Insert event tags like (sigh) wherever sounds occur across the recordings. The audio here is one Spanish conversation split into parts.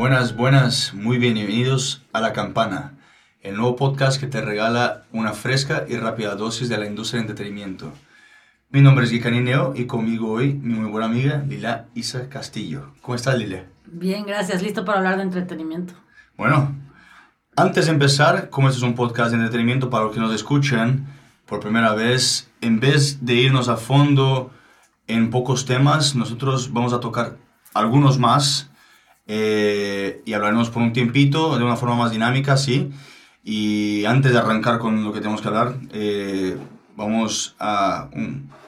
Buenas, buenas, muy bienvenidos a La Campana, el nuevo podcast que te regala una fresca y rápida dosis de la industria del entretenimiento. Mi nombre es Gikani Neo y conmigo hoy mi muy buena amiga Lila Isa Castillo. ¿Cómo estás, Lila? Bien, gracias. Listo para hablar de entretenimiento. Bueno, antes de empezar, como este es un podcast de entretenimiento para los que nos escuchan por primera vez, en vez de irnos a fondo en pocos temas, nosotros vamos a tocar algunos más eh, y hablaremos por un tiempito de una forma más dinámica, sí. Y antes de arrancar con lo que tenemos que hablar, eh, vamos a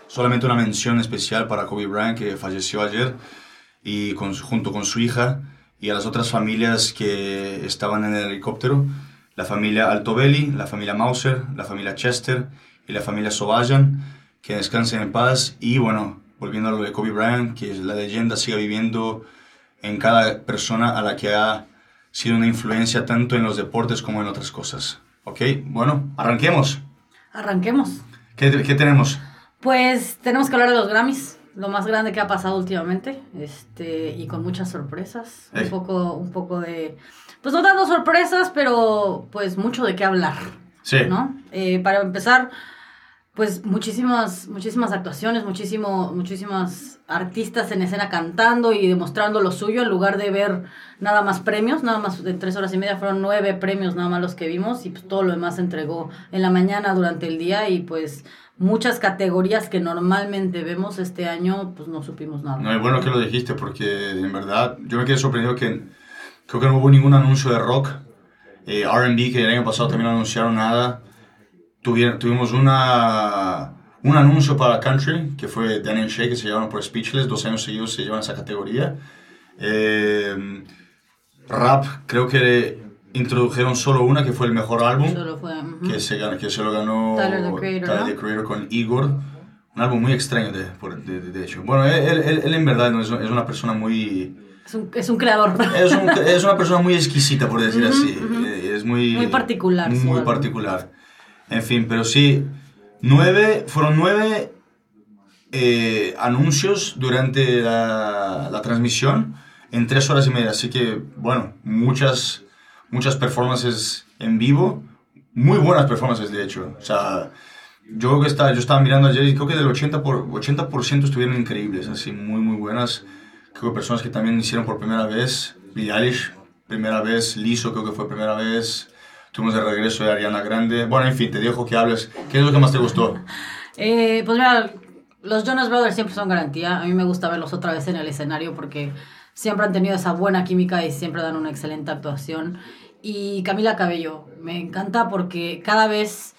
solamente una mención especial para Kobe Bryant, que falleció ayer, y con, junto con su hija, y a las otras familias que estaban en el helicóptero, la familia Altobelli, la familia Mauser, la familia Chester y la familia Sobajan, que descansen en paz, y bueno, volviendo a lo de Kobe Bryant, que la leyenda siga viviendo en cada persona a la que ha sido una influencia tanto en los deportes como en otras cosas. ¿Ok? Bueno, arranquemos. Arranquemos. ¿Qué, qué tenemos? Pues tenemos que hablar de los Grammys, lo más grande que ha pasado últimamente, este, y con muchas sorpresas, un poco, un poco de, pues no dando sorpresas, pero pues mucho de qué hablar. Sí. ¿No? Eh, para empezar, pues muchísimas, muchísimas actuaciones, muchísimo, muchísimas artistas en escena cantando y demostrando lo suyo en lugar de ver nada más premios, nada más de tres horas y media fueron nueve premios nada más los que vimos y pues todo lo demás se entregó en la mañana durante el día y pues muchas categorías que normalmente vemos este año pues no supimos nada. No, es bueno que lo dijiste porque en verdad yo me quedé sorprendido que creo que no hubo ningún anuncio de rock, eh, RB que el año pasado también no anunciaron nada tuvimos una, un anuncio para country, que fue Daniel Shea, que se llevaron por Speechless, dos años seguidos se llevan esa categoría. Eh, rap, creo que introdujeron solo una, que fue el mejor álbum, que, se, que se lo ganó Tyler, the Creator, Tyler, the Creator con Igor. Un álbum muy extraño, de, de, de hecho. Bueno, él, él, en verdad es, es, una persona muy... Es un, es un creador. Es, un, es, una persona muy exquisita, por decir así. Es muy... Muy particular. Muy particular. En fin, pero sí, nueve, fueron nueve eh, anuncios durante la, la, transmisión en tres horas y media. Así que, bueno, muchas, muchas performances en vivo, muy buenas performances de hecho. O sea, yo creo que está, yo estaba mirando ayer y creo que del 80%, por, 80 estuvieron increíbles, así muy, muy buenas. Creo que personas que también hicieron por primera vez, Billie Eilish, primera vez, Liso creo que fue primera vez. Tuvimos el regreso de Ariana Grande. Bueno, en fin, te dejo que hables. ¿Qué es lo que más te gustó? eh, pues mira, los Jonas Brothers siempre son garantía. A mí me gusta verlos otra vez en el escenario porque siempre han tenido esa buena química y siempre dan una excelente actuación. Y Camila Cabello, me encanta porque cada vez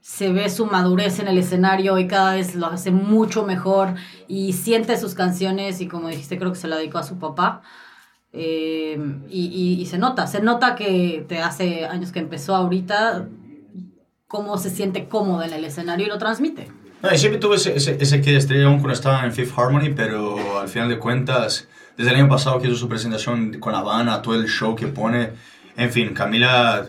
se ve su madurez en el escenario y cada vez lo hace mucho mejor y siente sus canciones y como dijiste creo que se la dedicó a su papá. Eh, y, y, se nota, se nota que te hace años que empezó ahorita, cómo se siente cómodo en el escenario y lo transmite. No, y siempre tuve ese, ese, que estrella aún cuando estaba en Fifth Harmony, pero al final de cuentas, desde el año pasado que hizo su presentación con Habana, todo el show que pone, en fin, Camila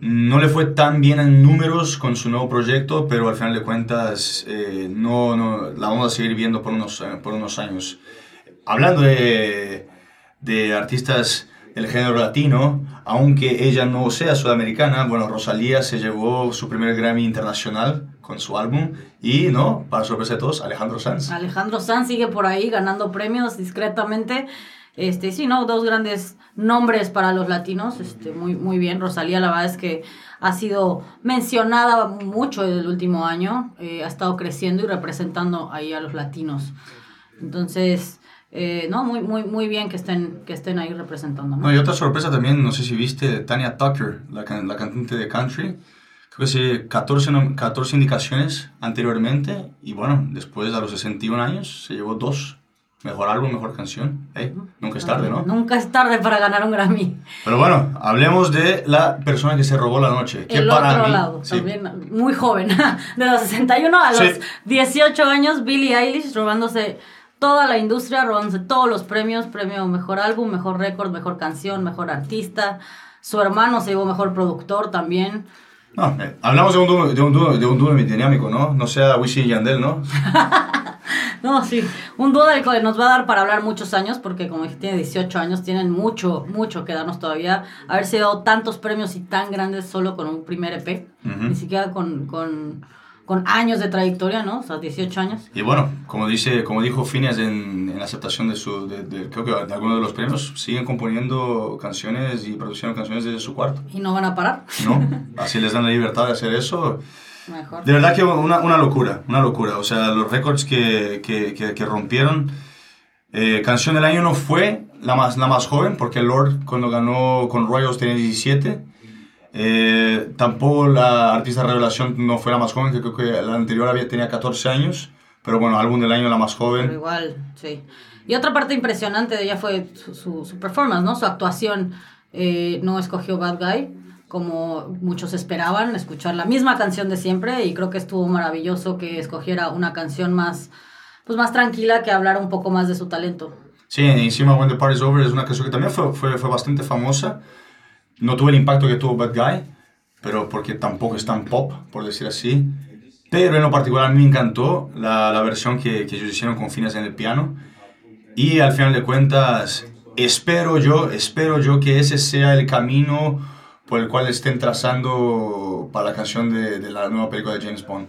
no le fue tan bien en números con su nuevo proyecto, pero al final de cuentas eh, no, no, la vamos a seguir viendo por unos, por unos años. Hablando de de artistas del género latino, aunque ella no sea sudamericana, bueno, Rosalía se llevó su primer Grammy internacional con su álbum y, ¿no? Para sorpresa de todos, Alejandro Sanz. Alejandro Sanz sigue por ahí ganando premios discretamente. Este, sí, ¿no? Dos grandes nombres para los latinos, este, muy, muy bien. Rosalía, la verdad es que ha sido mencionada mucho el último año, eh, ha estado creciendo y representando ahí a los latinos. Entonces, eh, no, muy, muy, muy bien que estén, que estén ahí representando. ¿no? y otra sorpresa también, no sé si viste, Tania Tucker, la, la cantante de country. Creo que sí, 14, 14 indicaciones anteriormente y bueno, después a los 61 años se llevó dos. Mejor álbum, mejor canción. nunca es tarde, ¿no? Nunca es tarde para ganar un Grammy. Pero bueno, hablemos de la persona que se robó la noche. Que El para otro lado, también muy joven. (laughs) De los 61 a los 18 años, Billie Eilish robándose toda la industria robándose todos los premios, premio mejor álbum, mejor récord, mejor canción, mejor artista. Su hermano se llevó mejor productor también. No, eh, hablamos de un dúo, de un dúo, de un dúo dinámico, ¿no? No sea Wisin y Yandel, ¿no? (laughs) No, sí. Un dúo del que nos va a dar para hablar muchos años, porque como dije, tiene 18 años, tienen mucho, mucho que darnos todavía. Haberse dado tantos premios y tan grandes solo con un primer EP, ni siquiera con, con, con, años de trayectoria, ¿no? O sea, 18 años. Y bueno, como, dice, como dijo Phineas en, en la aceptación de, su, de, creo que de algunos de los premios, siguen componiendo canciones y produciendo canciones desde su cuarto. Y no van a parar. No, (laughs) así les dan la libertad de hacer eso. De verdad que una, una, locura, una locura. O sea, los récords que, que, que, rompieron. Eh, canción del año no fue la más, la más joven, porque Lord cuando ganó con Royals tenía 17. Eh, tampoco la artista revelación no fue la más joven, que creo que la anterior había, tenía 14 años. Pero bueno, álbum del año la más joven. Pero igual, sí. Y otra parte impresionante de ella fue su, su, performance, ¿no? Su actuación. Eh, no escogió Bad Guy como muchos esperaban, escuchar la misma canción de siempre y creo que estuvo maravilloso que escogiera una canción más, pues más tranquila que hablara un poco más de su talento. Sí, encima When the Party's Over es una canción que también fue, fue, fue bastante famosa. No tuvo el impacto que tuvo Bad Guy, pero porque tampoco es tan pop, por decir así. Pero en lo particular me encantó la, la versión que, que ellos hicieron con fines en el piano. Y al final de cuentas, espero yo, espero yo que ese sea el camino por el cual estén trazando para la canción de, de, la nueva película de James Bond.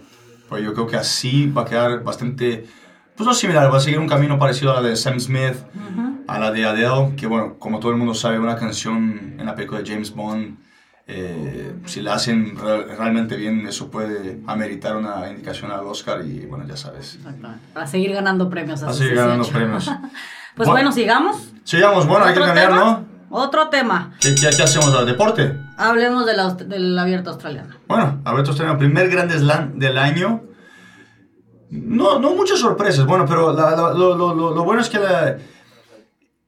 Pues yo creo que así va a quedar bastante, pues no similar, va a seguir un camino parecido a la de Sam Smith, a la de Adele, que bueno, como todo el mundo sabe, una canción en la película de James Bond, eh, si la hacen realmente bien, eso puede ameritar una indicación al Oscar y bueno, ya sabes. Para seguir ganando premios. Para seguir ganando premios. (laughs) pues bueno, bueno, sigamos. Sigamos, bueno, hay que cambiar, ¿no? Otro tema. ¿Qué, qué, hacemos ahora? ¿Deporte? Hablemos de la, del abierto australiano. Bueno, abierto australiano, primer Grand Slam del año. No, no muchas sorpresas, bueno, pero lo, lo, lo, bueno es que la,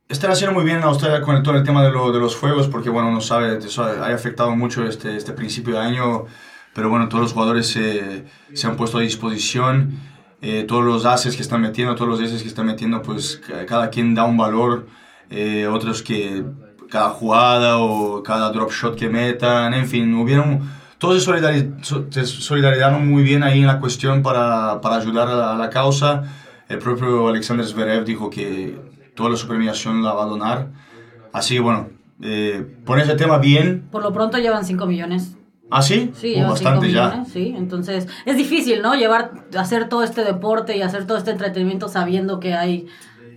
están haciendo muy bien en Australia con todo el tema de, de los fuegos, porque bueno, no sabe, eso ha, afectado mucho este, este principio de año, pero bueno, todos los jugadores se, se han puesto a disposición, eh, todos los ases que están metiendo, todos los ases que están metiendo, pues cada quien da un valor, eh, otros que cada jugada o cada drop shot que metan, en fin, hubieron, todos se, solidarizaron muy bien ahí en la cuestión para, para ayudar a la, causa. El propio Alexander Zverev dijo que toda la su premiación la va a donar. Así que bueno, eh, por ese tema bien. Por lo pronto llevan 5 millones. ¿Ah, sí? Sí, uh, bastante ya. sí, entonces es difícil, ¿no? Llevar, hacer todo este deporte y hacer todo este entretenimiento sabiendo que hay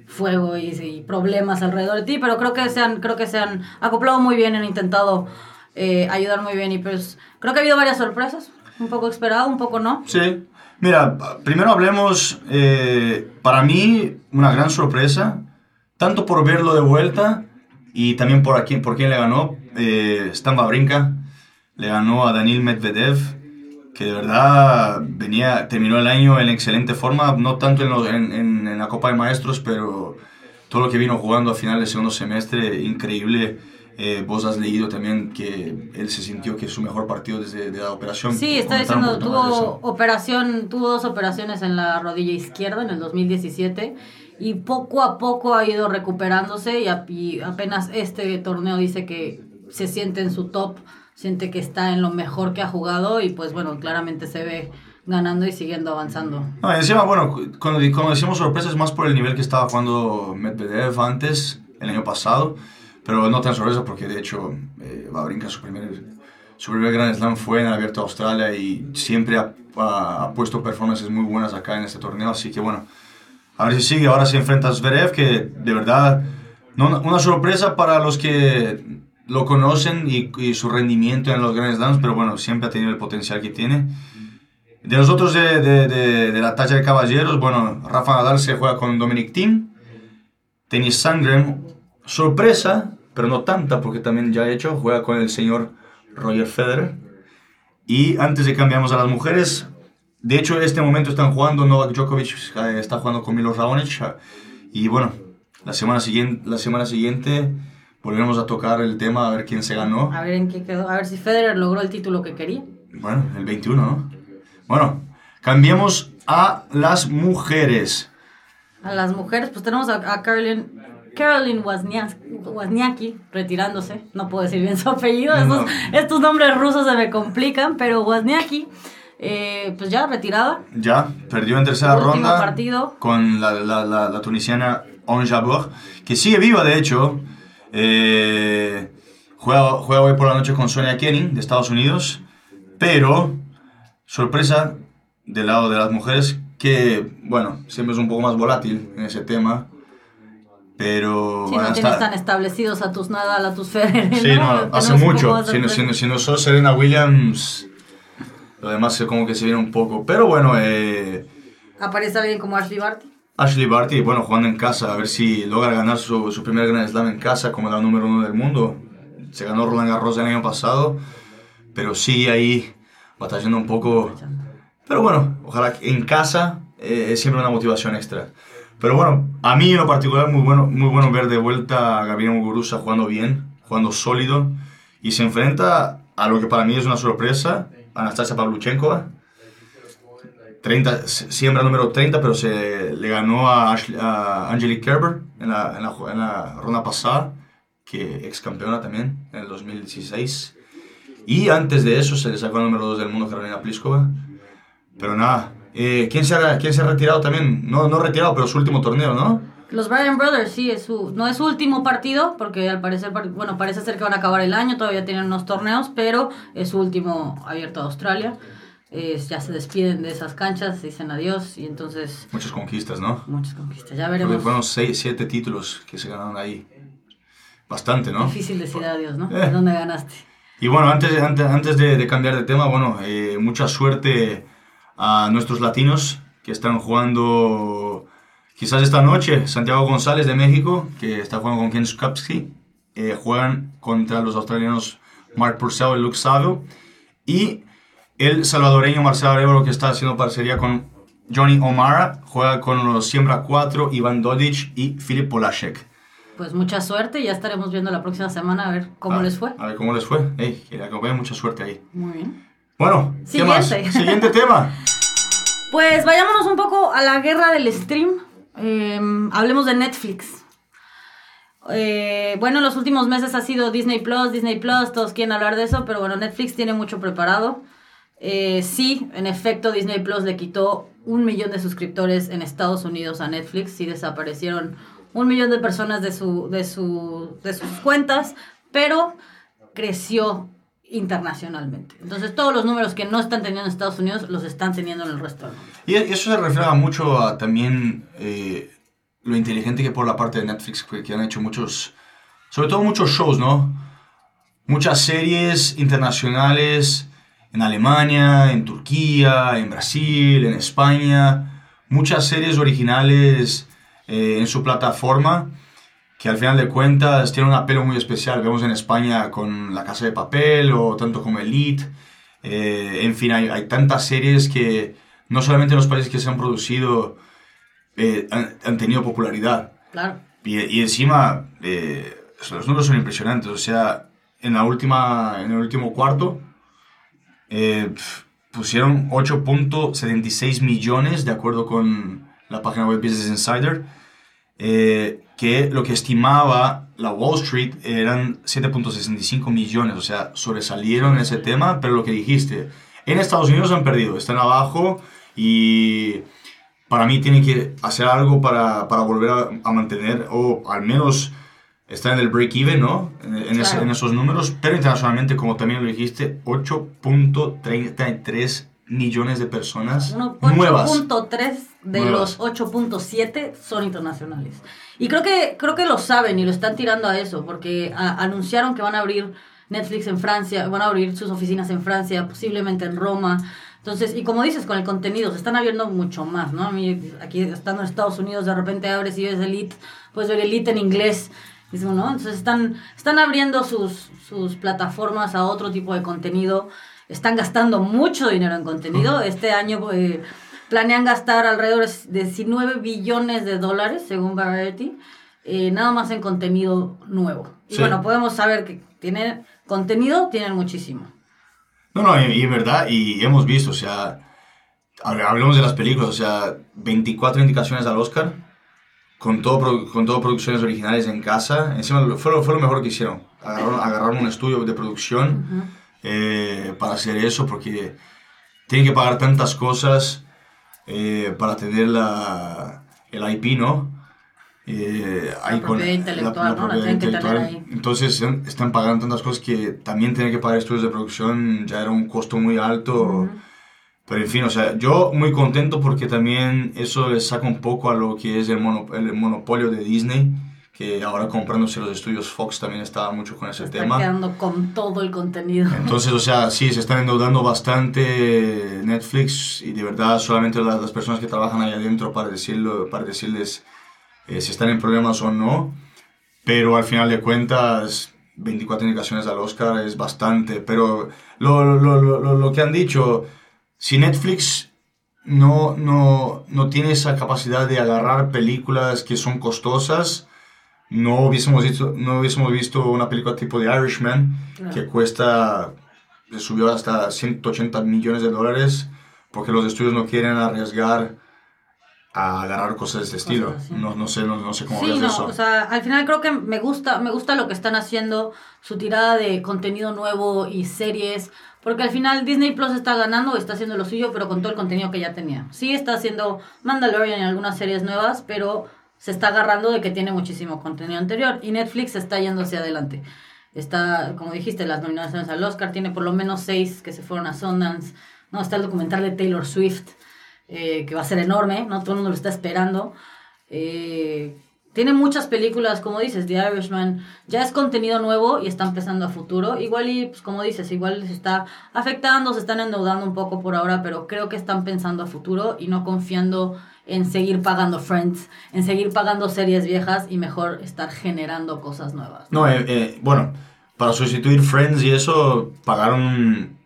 fuego y, problemas alrededor de ti, pero creo que se han, creo que se han acoplado muy bien, han intentado eh, ayudar muy bien y pues creo que ha habido varias sorpresas, un poco esperado, un poco no. Sí, mira, primero hablemos, eh, para mí una gran sorpresa, tanto por verlo de vuelta y también por, aquí, por quién le ganó, eh, Stan Brinca le ganó a Daniel Medvedev, que de verdad venía, terminó el año en excelente forma, no tanto en, en, en, la Copa de Maestros, pero todo lo que vino jugando a final del segundo semestre, increíble. Eh, vos has leído también que él se sintió que es su mejor partido desde de la operación. Sí, está diciendo, tuvo, operación, tuvo dos operaciones en la rodilla izquierda en el 2017 y poco a poco ha ido recuperándose y, y apenas este torneo dice que se siente en su top siente que está en lo mejor que ha jugado y pues bueno, claramente se ve ganando y siguiendo avanzando. No, encima, bueno, cuando, cuando decimos sorpresa es más por el nivel que estaba jugando Medvedev antes, el año pasado, pero no tan sorpresa porque de hecho eh, va a brincar su primer, su primer Grand Slam fue en el Abierto de Australia y siempre ha, ha, puesto performances muy buenas acá en este torneo, así que bueno, a ver si sigue, ahora se enfrenta a Zverev, que de verdad, no, una sorpresa para los que lo conocen y, su rendimiento en los Grand Slams, pero bueno, siempre ha tenido el potencial que tiene. De los otros de, de, la talla de caballeros, bueno, Rafa Nadal se juega con Dominic Thiem, Tennis Sangren, sorpresa, pero no tanta porque también ya ha hecho, juega con el señor Roger Federer. Y antes de cambiamos a las mujeres, de hecho en este momento están jugando, Novak Djokovic eh, está jugando con Milos Raonic. Y bueno, la semana siguiente, la semana siguiente volvemos a tocar el tema, a ver quién se ganó. A ver en qué quedó, a ver si Federer logró el título que quería. Bueno, el 21, ¿no? Bueno, cambiemos a las mujeres. A las mujeres, pues tenemos a, a Caroline, Caroline Wozniacki retirándose. No puedo decir bien su apellido, estos, estos nombres rusos se me complican, pero Wozniacki eh, pues ya retirada. Ya, perdió en tercera ronda partido. con la, la, la, la tunisiana On Jabeur, que sigue viva de hecho. Eh, juega, juega hoy por la noche con Sonia Kenning de Estados Unidos, pero sorpresa del lado de las mujeres, que bueno, siempre es un poco más volátil en ese tema. Pero Si no tienes tan establecidos a tus Nadal, a tus Federer. Sí, ¿no? no, hace poco mucho. Si no, si, no, si no sos Serena Williams, lo demás es como que se viene un poco. Pero bueno, eh, Aparece alguien como Ashley Barty. Ashley Barty, bueno, jugando en casa, a ver si logra ganar su, su primer Grand Slam en casa como la número uno del mundo. Se ganó Roland Garros el año pasado, pero sigue ahí batallando un poco. Pero bueno, ojalá que en casa eh, es siempre una motivación extra. Pero bueno, a mí en lo particular muy bueno, muy bueno ver de vuelta a Gabriel Muguruza jugando bien, jugando sólido y se enfrenta a lo que para mí es una sorpresa, Anastasia Pavluchenkova. 30, siembra número 30, pero se le ganó a, Ashley- a Angelique Kerber en la, en, la, en la ronda pasada, que ex campeona también en el 2016. Y antes de eso se le sacó el número 2 del mundo, Carolina Pliskova. Pero nada, eh, ¿quién, se ha, ¿quién se ha retirado también? No, no retirado, pero su último torneo, ¿no? Los Bryan Brothers, sí, es su, no es su último partido, porque al parecer, par- bueno, parece ser que van a acabar el año, todavía tienen unos torneos, pero es su último abierto a Australia. Es- ya se despiden de esas canchas, dicen adiós, y entonces Muchas conquistas, ¿no? muchas conquistas. Ya veremos. fueron 6, 7 títulos que se ganaron ahí. Bastante, ¿no? Difícil decir adiós, ¿no? Eh. ¿Dónde ganaste? Y bueno, antes, antes, antes de, de cambiar de tema, bueno, eh, mucha suerte a nuestros latinos que están jugando quizás esta noche. Santiago González de México, que está jugando con Ken Skapski, eh, juegan contra los australianos Mark Purcell y Luke Savio. Y el salvadoreño Marcelo Arevalo, que está haciendo parcería con Johnny O'Mara, juega con los Siembra 4, Iván Dodic y Filip Polasek. Pues mucha suerte, ya estaremos viendo la próxima semana a ver cómo A- les fue. A ver cómo les fue. Ey, que acompañe mucha suerte ahí. Muy bien. Bueno, ¿qué más? Siguiente. Siguiente tema. (laughs) Pues vayámonos un poco a la guerra del stream. Eh, hablemos de Netflix. Eh, bueno, en los últimos meses ha sido Disney Plus, Disney Plus, todos quieren hablar de eso, pero bueno, Netflix tiene mucho preparado. Eh, sí, en efecto, Disney Plus le quitó un millón de suscriptores en Estados Unidos a Netflix. Sí desaparecieron un millón de personas de, su, de, su, de sus cuentas, pero creció internacionalmente. Entonces todos los números que no están teniendo en Estados Unidos los están teniendo en el resto del mundo. Y eso se refleja mucho a también eh, lo inteligente que por la parte de Netflix, que, han hecho muchos, sobre todo muchos shows, ¿no? Muchas series internacionales en Alemania, en Turquía, en Brasil, en España. Muchas series originales eh, en su plataforma que al final de cuentas tiene un apelo muy especial. Vemos en España con La Casa de Papel o tanto como Elite. Eh, en fin, hay, hay tantas series que no solamente en los países que se han producido eh, han, han tenido popularidad. Claro. Y, y encima, eh, los números son impresionantes. O sea, en, la última, en el último cuarto eh, pusieron 8.76 millones, de acuerdo con la página web Business Insider, eh, que lo que estimaba la Wall Street eran 7.65 millones. O sea, sobresalieron en ese tema, pero lo que dijiste, en Estados Unidos han perdido, están abajo y para mí tienen que hacer algo para, para volver a, a mantener, o al menos estar en el break-even, ¿no? En, en ese- Claro. en esos números, pero internacionalmente, como también lo dijiste, 8.33 millones de personas Uno- nuevas. 8.3 de Nuevas. los 8.7 son internacionales. Y creo que, creo que lo saben y lo están tirando a eso, porque a- anunciaron que van a abrir Netflix en Francia, van a abrir sus oficinas en Francia, posiblemente en Roma. Entonces, y como dices, con el contenido, se están abriendo mucho más, ¿no? A mí, aquí estando en Estados Unidos, de repente abres y ves Elite, puedes ver Elite en inglés, mismo, ¿no? Entonces están, están abriendo sus, sus plataformas a otro tipo de contenido, están gastando mucho dinero en contenido. Este año eh, planean gastar alrededor de 19 billones de dólares, según Variety, eh, nada más en contenido nuevo. Y Sí. bueno, podemos saber que tienen contenido, tienen muchísimo. No, no, y, en verdad, y hemos visto, o sea, hab- hablemos de las películas, o sea, 24 indicaciones al Oscar, con todo, con todo producciones originales en casa, encima fue lo, fue lo mejor que hicieron, agarraron, agarraron un estudio de producción eh, para hacer eso, porque tienen que pagar tantas cosas eh, para tener la, el IP, ¿no? Eh, La propiedad intelectual, ¿no? La tienen que tener ahí. Entonces están- pagando tantas cosas que también tener que pagar estudios de producción ya era un costo muy alto. Pero en fin, o sea, yo muy contento porque también eso le saca un poco a lo que es el, mono- el monopolio de Disney, que ahora comprándose los estudios Fox también estaba mucho con ese Está tema. quedando con todo el contenido. Entonces, o sea, sí, se están endeudando bastante Netflix y de verdad solamente las, las personas que trabajan ahí adentro para, decirlo, para decirles eh, si están en problemas o no. Pero al final de cuentas, 24 indicaciones al Oscar es bastante. Pero lo, lo, lo, lo, lo que han dicho, si Netflix no, no, no tiene esa capacidad de agarrar películas que son costosas, no hubiésemos visto, no hubiésemos visto una película tipo de Irishman, Claro. que cuesta, le subió hasta 180 millones de dólares, porque los estudios no quieren arriesgar a agarrar cosas de este estilo. No, no sé, no, no sé cómo Sí, ves no, eso. o sea, al final creo que me gusta, me gusta lo que están haciendo, su tirada de contenido nuevo y series, porque al final Disney Plus está ganando, está haciendo lo suyo, pero con todo el contenido que ya tenía. Sí está haciendo Mandalorian y algunas series nuevas, pero se está agarrando de que tiene muchísimo contenido anterior y Netflix está yendo hacia adelante. Está, como dijiste, las nominaciones al Oscar, tiene por lo menos seis que se fueron a Sundance, no, está el documental de Taylor Swift, eh, que va a ser enorme, ¿no? Todo el mundo lo está esperando. Eh, tiene muchas películas, como dices, The Irishman, ya es contenido nuevo y está empezando a futuro. Igual y, pues como dices, igual les está afectando, se están endeudando un poco por ahora, pero creo que están pensando a futuro y no confiando en seguir pagando Friends, en seguir pagando series viejas y mejor estar generando cosas nuevas. No, eh, eh, bueno, para sustituir Friends y eso, pagaron un,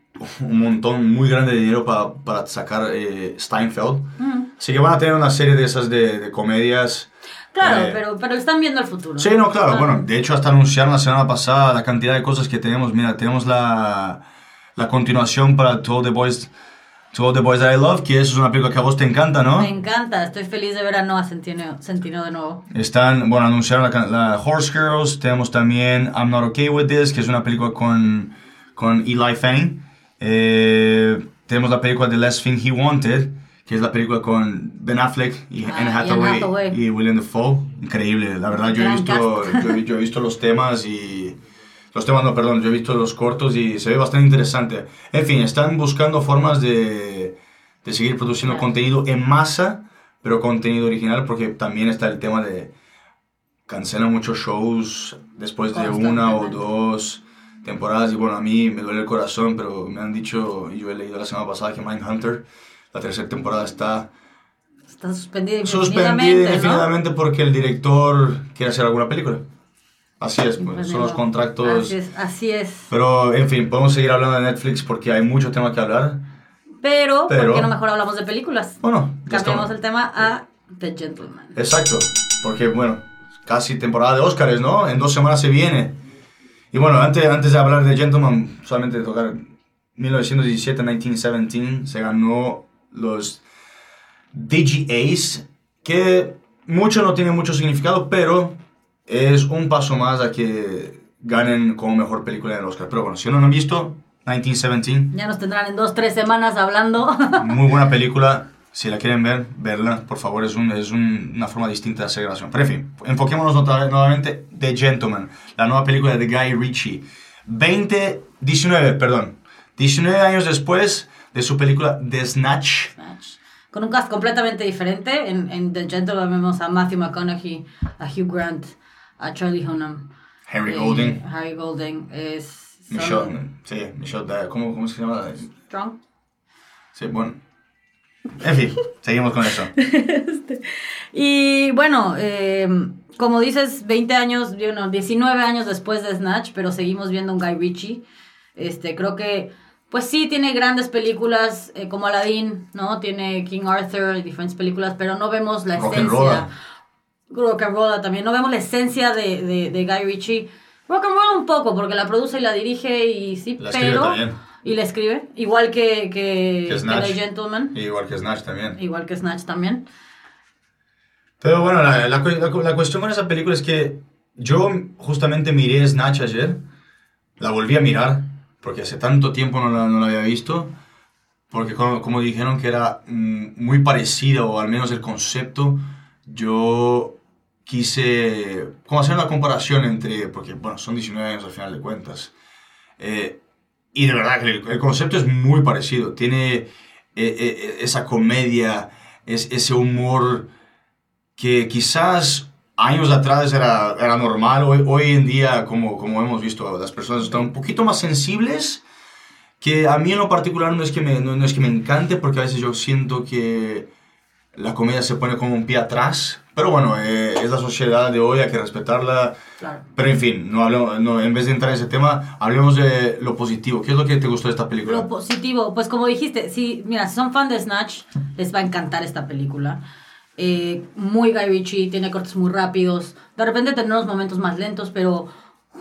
montón muy grande de dinero para, para sacar eh, Steinfeld. Mm, Así que van a tener una serie de esas de, de comedias. Claro, pero, pero están viendo el futuro. Sí, no, claro, Ah. bueno, de hecho hasta anunciaron la semana pasada la cantidad de cosas que tenemos. Mira, tenemos la, la continuación para To All the Boys, To All the Boys I Love, que eso es una película que a vos te encanta, ¿no? Me encanta, estoy feliz de ver a Noah Centino, Centino de nuevo. Están, bueno, anunciaron la, la Horse Girls, tenemos también I'm Not Okay With This, que es una película con, con Eli Fanning. Eh, tenemos la película The Last Thing He Wanted, que es la película con Ben Affleck y Ah, Anne Hathaway, Hathaway. y William Dafoe. Increíble, la verdad yo he, visto, yo, yo he visto los temas y... Los temas, no, perdón, yo he visto los cortos y se ve bastante interesante. En fin, están buscando formas de, de seguir produciendo contenido en masa, pero contenido original, porque también está el tema de cancelan muchos shows después de una o dos temporadas. Y bueno, a mí me duele el corazón, pero me han dicho, y yo he leído la semana pasada que Mindhunter, la tercera temporada está Está suspendida suspendida indefinidamente, ¿no? indefinidamente porque el director quiere hacer alguna película. Así es, pues, son los Bueno, contratos. Así es, así es. Pero, en fin, podemos seguir hablando de Netflix porque hay mucho tema que hablar. Pero, Pero- ¿por qué no mejor hablamos de películas? Bueno, ya Cambiamos el tema a The Gentleman. Exacto, porque bueno, casi temporada de Oscars, ¿no? En dos semanas se viene. Y bueno, antes, antes de hablar de Gentleman, solamente de tocar 1917, 1917, se ganó los DGAs, que mucho no tiene mucho significado, pero es un paso más a que ganen como mejor película en el Oscar. Pero bueno, si no lo han visto, 1917, Ya nos tendrán en dos, tres semanas hablando. (laughs) muy buena (laughs) película. Si la quieren ver, verla, por favor, es, un- es un- una forma distinta de hacer grabación. Pero en fin, enfoquémonos otra vez nuevamente The Gentleman, la nueva película de Guy Ritchie. 20, 19, perdón, 19 años después de su película The Snatch. Snatch. Con un cast completamente diferente. En, en The Gentleman vemos a Matthew McConaughey, a Hugh Grant, a Charlie Hunnam. Harry eh, Golding, Harry Golding es... son- Michelle, sí, Michelle, Dyer, ¿cómo, ¿cómo se llama? Strong. Sí, bueno. En fin, seguimos con eso. (laughs) Y bueno, eh, como dices, 20 años, bueno, 19 años después de Snatch, pero seguimos viendo un Guy Ritchie. Este, creo que, pues sí, tiene grandes películas eh, como Aladdin, ¿no? Tiene King Arthur y diferentes películas, pero no vemos la Rock and esencia. Rock and Roll también, no vemos la esencia de, de, de Guy Ritchie. Rock and Roll un poco, porque la produce y la dirige y sí, La pero... también. Y la escribe, igual que, que, Que que Snatch. The Gentleman, Igual que Snatch también. igual que Snatch también. Pero bueno, la, la la cuestión con esa película es que yo justamente miré Snatch ayer, la volví a mirar, porque hace tanto tiempo no la, no la había visto, porque como, como dijeron que era mm, muy parecida, o al menos el concepto, yo quise como hacer una comparación entre, porque bueno, son 19 años al final de cuentas, eh, y de verdad que el, concepto es muy parecido, tiene eh, eh, esa comedia, es, ese humor que quizás años atrás era, era normal, hoy, hoy en día, como, como hemos visto, las personas están un poquito más sensibles, que a mí en lo particular no es que me, no, no es que me encante, porque a veces yo siento que la comedia se pone como un pie atrás, pero bueno, eh, es la sociedad de hoy, hay que respetarla. Claro. Pero en fin, no hablemos, no, en vez de entrar en ese tema, hablemos de lo positivo. ¿Qué es lo que te gustó de esta película? Lo positivo, pues como dijiste, sí, mira, si son fan de Snatch, les va a encantar esta película. Eh, muy Guy Ritchie, tiene cortes muy rápidos. De repente tenemos momentos más lentos, pero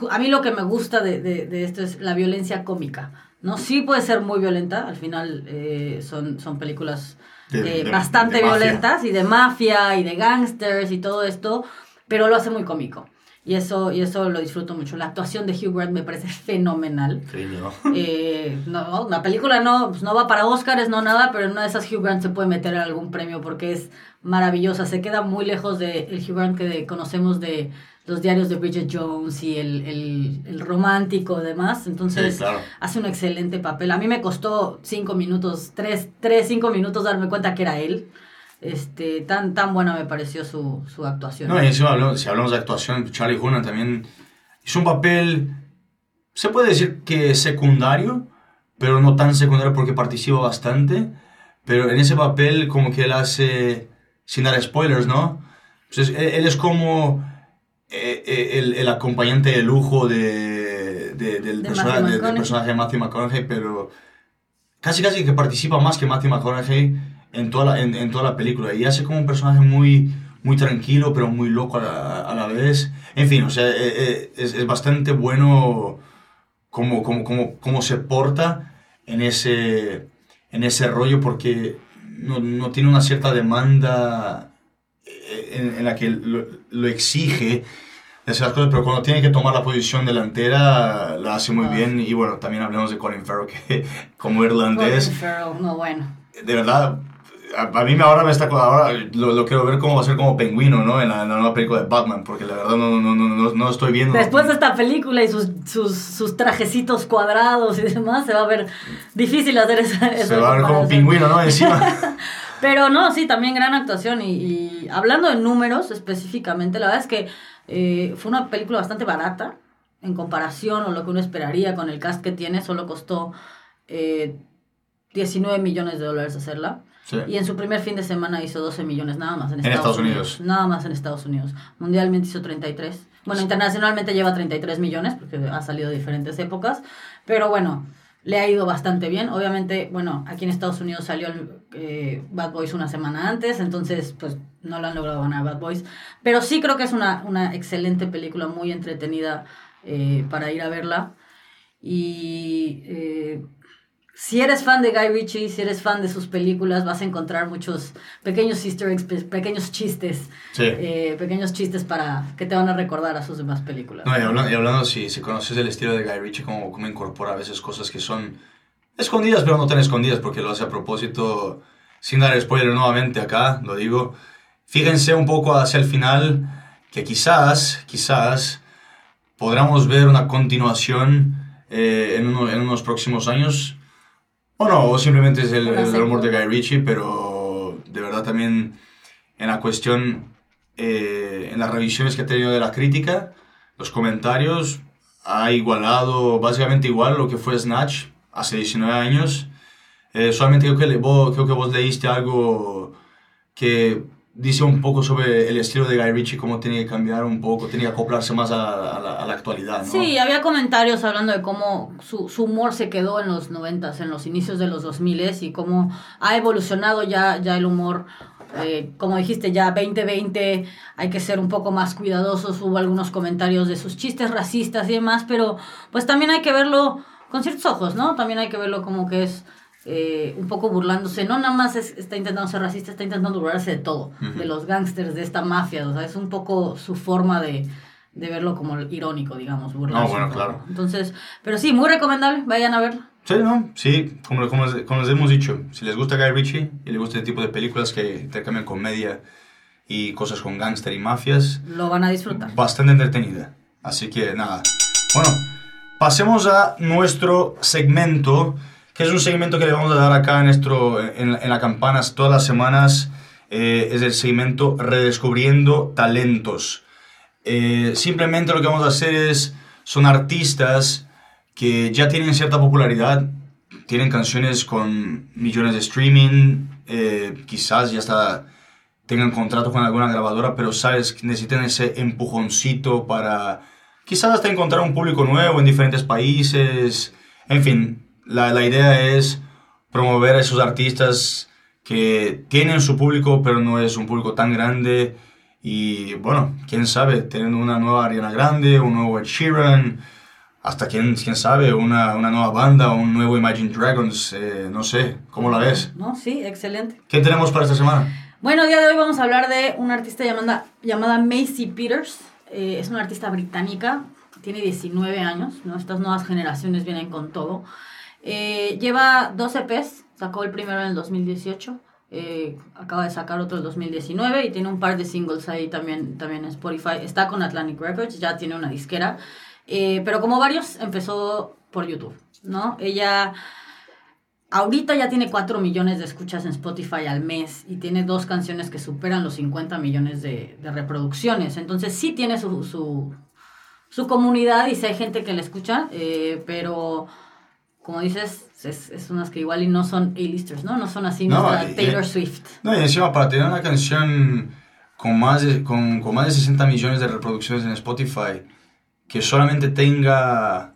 a mí lo que me gusta de, de, de esto es la violencia cómica. ¿no? Sí puede ser muy violenta, al final eh, son, son películas De- eh, de- bastante de mafia. violentas y de mafia y de gangsters y todo esto, pero lo hace muy cómico. Y eso, y eso lo disfruto mucho. La actuación de Hugh Grant me parece fenomenal. Increíble, ¿no? Eh, no, la película no, pues no va para Oscars, no nada, pero en una de esas Hugh Grant se puede meter en algún premio porque es maravillosa. Se queda muy lejos del el Hugh Grant que de- conocemos de los diarios de Bridget Jones y el, el, el romántico y demás. Entonces Sí, claro. hace un excelente papel. A mí me costó cinco minutos, tres, tres, cinco minutos darme cuenta que era él. Este, tan, tan buena me pareció su, su actuación. No, y encima hablamos- si hablamos de actuación, Charlie Hunnam también hizo un papel, se puede decir que secundario, pero no tan secundario porque participa bastante. Pero en ese papel como que él hace, sin dar spoilers, ¿no? Pues es- él, él es como eh, eh, el, el acompañante de lujo de, de- del, De persona- Matthew del personaje de Matthew McConaughey, pero casi casi que participa más que Matthew McConaughey en toda la, en, en toda la película. Y hace como un personaje muy muy tranquilo pero muy loco a la, a la vez. En fin o sea eh, es, es bastante bueno cómo, cómo, cómo, cómo se porta en ese en ese rollo porque no, no tiene una cierta demanda en, en la que lo, lo exige de cosas, pero cuando tiene que tomar la posición delantera la hace muy Ah. bien y bueno, también hablamos de Colin Farrell que (laughs) como Colin irlandés Farrell, no, bueno. de verdad, a, a mí ahora me está ahora lo, lo quiero ver cómo va a ser como pingüino, ¿no? En la, en la nueva película de Batman, porque la verdad no, no, no, no, no estoy viendo. Después de esta película y sus, sus, sus trajecitos cuadrados y demás, se va a ver difícil hacer esa. se esa va a ver como pingüino, ¿no? (laughs) Encima. (laughs) Pero no, sí, también gran actuación. Y, y hablando de números específicamente, la verdad es que eh, fue una película bastante barata en comparación o lo que uno esperaría con el cast que tiene. Solo costó eh, 19 millones de dólares hacerla. Sí. Y en su primer fin de semana hizo 12 millones, nada más en En Estados. Unidos. Nada más en Estados Unidos. Mundialmente hizo 33. Bueno, internacionalmente lleva 33 millones porque ha salido de diferentes épocas. Pero bueno, le ha ido bastante bien. Obviamente, bueno, aquí en Estados Unidos salió el, eh, Bad Boys una semana antes, entonces pues no lo han logrado ganar Bad Boys. Pero sí creo que es una, una excelente película, muy entretenida eh, para ir a verla. Y eh, si eres fan de Guy Ritchie, si eres fan de sus películas, vas a encontrar muchos pequeños easter eggs, pe- pequeños chistes, Sí. eh, pequeños chistes para que te van a recordar a sus demás películas. No, y hablando, y hablando si, si conoces el estilo de Guy Ritchie, cómo, cómo incorpora a veces cosas que son escondidas, pero no tan escondidas, porque lo hace a propósito, sin dar spoiler nuevamente acá, lo digo. Fíjense un poco hacia el final, que quizás, quizás, podamos ver una continuación eh, en, uno- en unos próximos años. O no, o simplemente es el, el humor de. Guy Ritchie, pero de verdad también en la cuestión, eh, en las revisiones que ha tenido de la crítica, los comentarios, ha igualado básicamente igual lo que fue Snatch hace 19 años. Eh, solamente creo que, le- vos, creo que vos leíste algo que dice un poco sobre el estilo de Guy Ritchie, cómo tiene que cambiar un poco, tiene que acoplarse más a, la, a la actualidad, ¿no? Sí, había comentarios hablando de cómo su, su humor se quedó en los 90, en los inicios de los 2000 y cómo ha evolucionado ya, ya el humor. Eh, como dijiste, ya 2020 hay que ser un poco más cuidadosos. Hubo algunos comentarios de sus chistes racistas y demás, pero pues también hay que verlo con ciertos ojos, ¿no? También hay que verlo como que es eh, un poco burlándose. No nada más es- está intentando ser racista, está intentando burlarse de todo, de los gángsters, de esta mafia. O sea, es un poco su forma de, de verlo como irónico, digamos, burlarse. No, bueno, claro. Entonces, pero sí, muy recomendable, vayan a verla. Sí, ¿no? Sí, como, como, como les hemos dicho, si les gusta Guy Ritchie y les gusta este tipo de películas que intercambian comedia y cosas con gángster y mafias, Lo van a disfrutar. bastante entretenida. Así que nada. Bueno, pasemos a nuestro segmento, que es un segmento que le vamos a dar acá en, nuestro, en, en la campanas todas las semanas. Eh, es el segmento Redescubriendo Talentos. Eh, simplemente lo que vamos a hacer es, son artistas que ya tienen cierta popularidad, tienen canciones con millones de streaming, eh, quizás ya está tengan contrato con alguna grabadora, pero sabes necesitan ese empujoncito para quizás hasta encontrar un público nuevo en diferentes países. En fin, la, la idea es promover a esos artistas que tienen su público, pero no es un público tan grande. Y bueno, quién sabe, tienen una nueva Ariana Grande, un nuevo Ed Sheeran, hasta quién, quién sabe, una, una nueva banda, un nuevo Imagine Dragons, eh, no sé, ¿cómo la ves? ¿No? Sí, excelente. ¿Qué tenemos para esta semana? Bueno, el día de hoy vamos a hablar de una artista llamada, llamada Macy Peters. Eh, es una artista británica, tiene 19 años, ¿no? Estas nuevas generaciones vienen con todo. Eh, lleva 12 EPs, sacó el primero en el 2018, eh, acaba de sacar otro en el 2019 y tiene un par de singles ahí también, también en Spotify. Está con Atlantic Records, ya tiene una disquera, eh, pero como varios empezó por YouTube, ¿no? Ella ahorita ya tiene 4 millones de escuchas en Spotify al mes y tiene dos canciones que superan los 50 millones de, reproducciones. Entonces sí tiene su, su, su comunidad y sí hay gente que la escucha, eh, pero como dices, es, es, unas que igual y no son A-listers, ¿no? No son así, No, nuestra y- Taylor y- Swift. No, y encima para tener una canción con más de, con, con más de 60 millones de reproducciones en Spotify, que solamente tenga,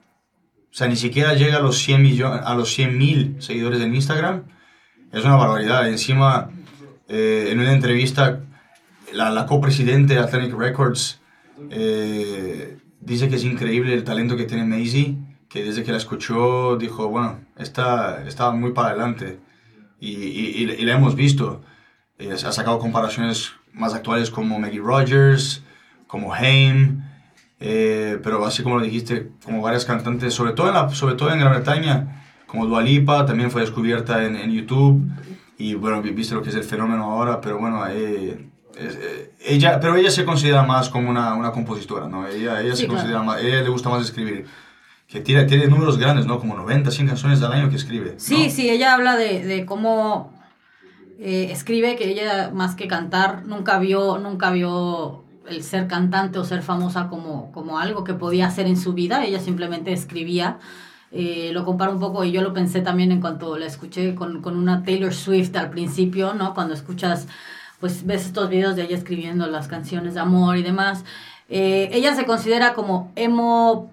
o sea, ni siquiera llega a los 100 millones, a los 100 mil seguidores en Instagram, es una barbaridad. Encima, eh, en una entrevista, la, la copresidente de Atlantic Records eh, dice que es increíble el talento que tiene Maisie, que desde que la escuchó dijo, bueno, está, está muy para adelante. Y, y, y- la hemos visto. Eh, ha sacado comparaciones más actuales como Maggie Rogers, como Haim, eh, pero así como lo dijiste, como varias cantantes, sobre todo en, la, sobre todo en Gran Bretaña, como Dua Lipa, también fue descubierta en, en YouTube. Y bueno, vi- viste lo que es el fenómeno ahora, pero bueno, eh, eh, ella, pero ella se considera más como una, una compositora, ¿no? Ella, ella Sí, se claro. considera más, ella le gusta más escribir. Que tiene, tiene números grandes, ¿no? Como 90, 100 canciones al año que escribe. ¿no? Sí, sí, ella habla de, de cómo eh, escribe que ella más que cantar nunca vio, nunca vio el ser cantante o ser famosa como, como algo que podía hacer en su vida. Ella simplemente escribía. Eh, lo comparo un poco y yo lo pensé también en cuanto la escuché con, con una Taylor Swift al principio, ¿no? Cuando escuchas, pues ves estos videos de ella escribiendo las canciones de amor y demás. Eh, ella se considera como emo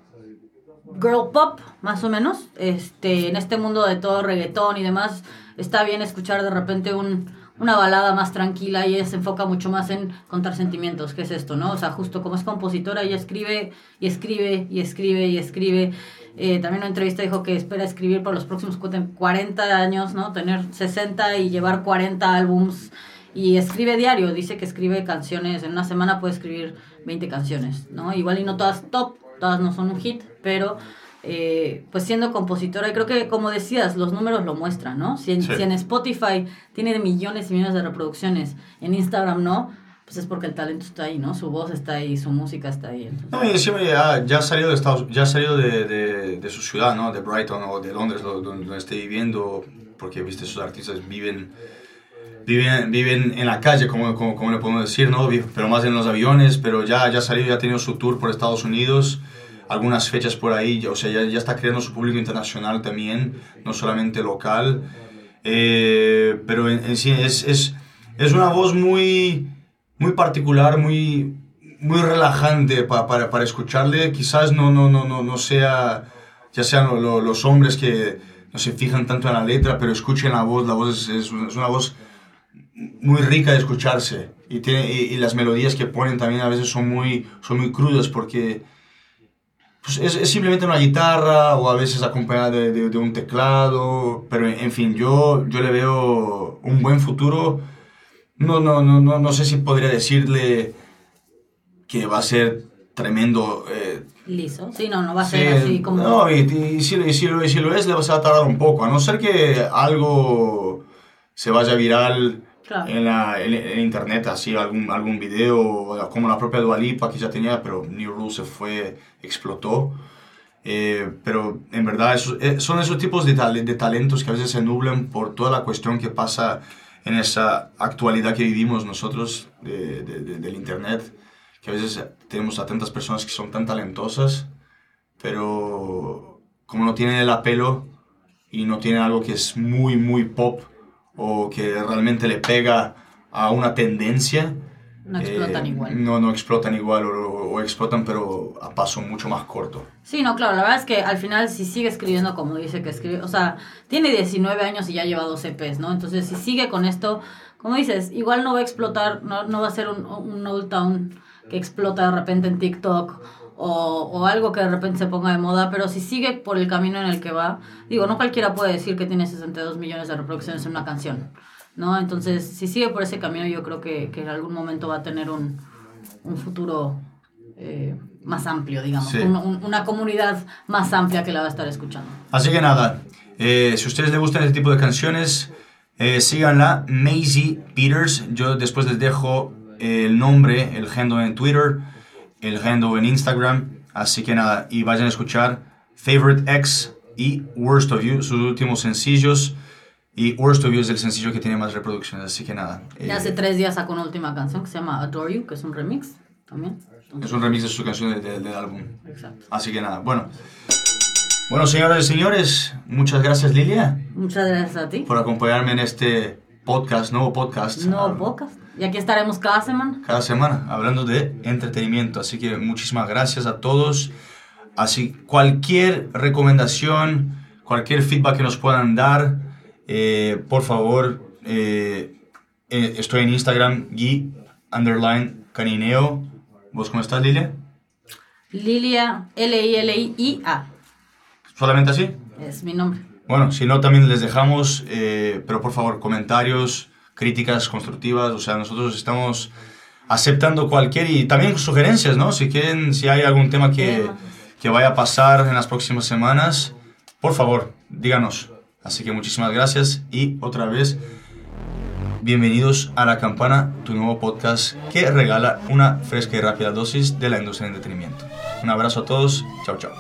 girl pop, más o menos. Este, en este mundo de todo reggaetón y demás, está bien escuchar de repente un, una balada más tranquila y ella se enfoca mucho más en contar sentimientos, que es esto, ¿no? O sea, justo como es compositora, ella escribe y escribe y escribe y escribe. Eh, también en una entrevista dijo que espera escribir por los próximos cu- 40 años, ¿no? Tener 60 y llevar 40 álbums. Y escribe diario, dice que escribe canciones, en una semana puede escribir 20 canciones, ¿no? Igual y no todas top, todas no son un hit, pero eh, pues siendo compositora, y creo que como decías, los números lo muestran, ¿no? Si en, Sí. si en Spotify tiene millones y millones de reproducciones, en Instagram no, pues es porque el talento está ahí, ¿no? Su voz está ahí, su música está ahí. entonces- No, y encima ya, ya ha salido, de, Estados, ya ha salido de, de, de su ciudad, ¿no? De Brighton o de Londres, lo- donde, donde esté viviendo, porque, viste, sus artistas viven, viven, viven en la calle, como, como, como le podemos decir, ¿no? Pero más en los aviones, pero ya, ya ha salido, ya ha tenido su tour por Estados Unidos, algunas fechas por ahí, o sea, ya, ya está creando su público internacional también, no solamente local. Eh, pero en, en sí es, es, es una voz muy, muy particular, muy, muy relajante pa- para, para escucharle. Quizás no, no, no, no, no sea, ya sean lo- lo- los hombres que no se fijan tanto en la letra, pero escuchen la voz. La voz es, es una voz muy rica de escucharse. Y, tiene, y, y las melodías que ponen también a veces son muy, son muy crudas porque pues es, es simplemente una guitarra o a veces acompañada de, de- de un teclado. Pero en, en fin, yo, yo le veo un buen futuro. No, no, no, no, no sé si podría decirle que va a ser tremendo, eh, liso. Sí, no, no va a ser así como... No, y, y si, y si lo, y si lo es, le vas a tardar un poco, a no ser que algo se vaya viral Claro. en, la, en, en internet, así algún, algún video, como la propia Dualipa que ya tenía, pero New Rule se fue, explotó. Eh, pero en verdad esos- eh, son esos tipos de, de talentos que a veces se nublan por toda la cuestión que pasa en esa actualidad que vivimos nosotros de- de- del internet, que a veces tenemos a tantas personas que son tan talentosas, pero como no tienen el apelo y no tienen algo que es muy, muy pop o que realmente le pega a una tendencia, No explotan eh, igual. No, no explotan igual o, o explotan pero a paso mucho más corto. Sí, no, claro, la verdad es que al final si sigue escribiendo como dice que escribe, o sea, tiene 19 años y ya lleva 12 EPs, ¿no? Entonces, si sigue con esto, como dices, igual no va a explotar, no, no va a ser un, un Old Town que explota de repente en TikTok o, o algo que de repente se ponga de moda, pero si sigue por el camino en el que va, digo, no cualquiera puede decir que tiene 62 millones de reproducciones en una canción, ¿no? Entonces, si sigue por ese camino, yo creo que, que en algún momento va a tener un, un futuro eh, más amplio, digamos, Sí. un- un- una comunidad más amplia que la va a estar escuchando. Así que nada, eh, si a ustedes les gustan este tipo de canciones, eh, síganla, Maisie Peters. Yo después les dejo el nombre, el handle en Twitter, el handle en Instagram. Así que nada, y vayan a escuchar Favorite X y Worst of You, sus últimos sencillos. Y Worst of You es el sencillo que tiene más reproducciones. Así que nada. Y eh, hace tres días sacó una última canción que se llama Adore You, que es un remix también. es un remix de su canción de- de- del álbum. Exacto. Así que nada, bueno. Bueno, señoras y señores, muchas gracias Lilia. Muchas gracias a ti. por acompañarme en este podcast, nuevo podcast. No ah, pocas. Y aquí estaremos cada semana. Cada semana hablando de entretenimiento. Así que muchísimas gracias a todos. Así, cualquier recomendación, cualquier feedback que nos puedan dar, eh, por favor, eh, eh, estoy en Instagram, Gui, underline, canineo. ¿Vos cómo estás, Lilia? Lilia, L-I-L-I-I-A. ¿Solamente así? Es mi nombre. Bueno, si no, también les dejamos, eh, pero por favor, comentarios, críticas constructivas, o sea, nosotros estamos aceptando cualquier y también sugerencias, ¿no? Si quieren, si hay algún tema que, que vaya a pasar en las próximas semanas, por favor, díganos. Así que muchísimas gracias y otra vez, bienvenidos a La Campana, tu nuevo podcast que regala una fresca y rápida dosis de la industria del entretenimiento. Un abrazo a todos, chao, chao.